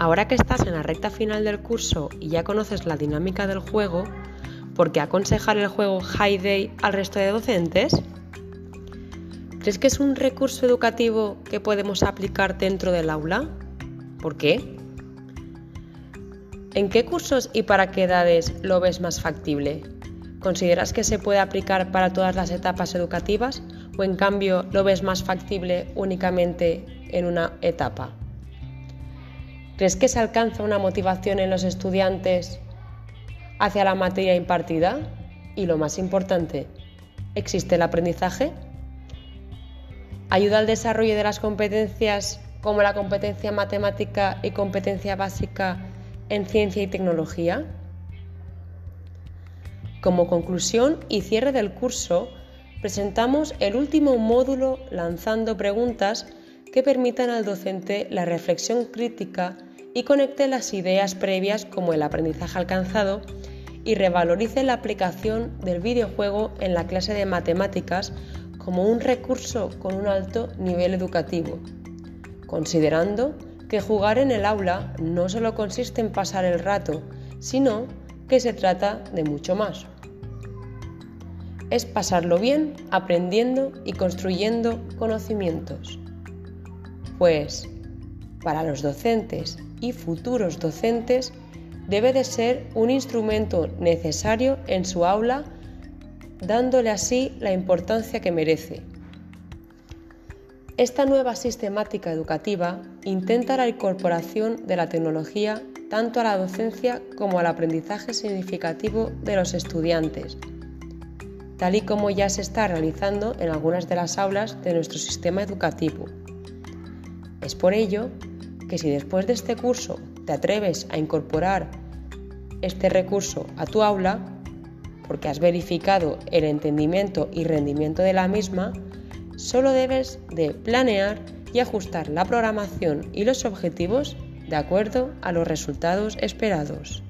Ahora que estás en la recta final del curso y ya conoces la dinámica del juego, ¿por qué aconsejar el juego High Day al resto de docentes? ¿Crees que es un recurso educativo que podemos aplicar dentro del aula? ¿Por qué? ¿En qué cursos y para qué edades lo ves más factible? ¿Consideras que se puede aplicar para todas las etapas educativas o en cambio lo ves más factible únicamente en una etapa? ¿Crees que se alcanza una motivación en los estudiantes hacia la materia impartida? Y lo más importante, ¿existe el aprendizaje? ¿Ayuda al desarrollo de las competencias como la competencia matemática y competencia básica en ciencia y tecnología? Como conclusión y cierre del curso, presentamos el último módulo lanzando preguntas que permitan al docente la reflexión crítica y conecte las ideas previas como el aprendizaje alcanzado y revalorice la aplicación del videojuego en la clase de matemáticas como un recurso con un alto nivel educativo, considerando que jugar en el aula no solo consiste en pasar el rato, sino que se trata de mucho más. Es pasarlo bien aprendiendo y construyendo conocimientos. Pues para los docentes y futuros docentes debe de ser un instrumento necesario en su aula, dándole así la importancia que merece. Esta nueva sistemática educativa intenta la incorporación de la tecnología tanto a la docencia como al aprendizaje significativo de los estudiantes, tal y como ya se está realizando en algunas de las aulas de nuestro sistema educativo. Es por ello que si después de este curso te atreves a incorporar este recurso a tu aula, porque has verificado el entendimiento y rendimiento de la misma, solo debes de planear y ajustar la programación y los objetivos de acuerdo a los resultados esperados.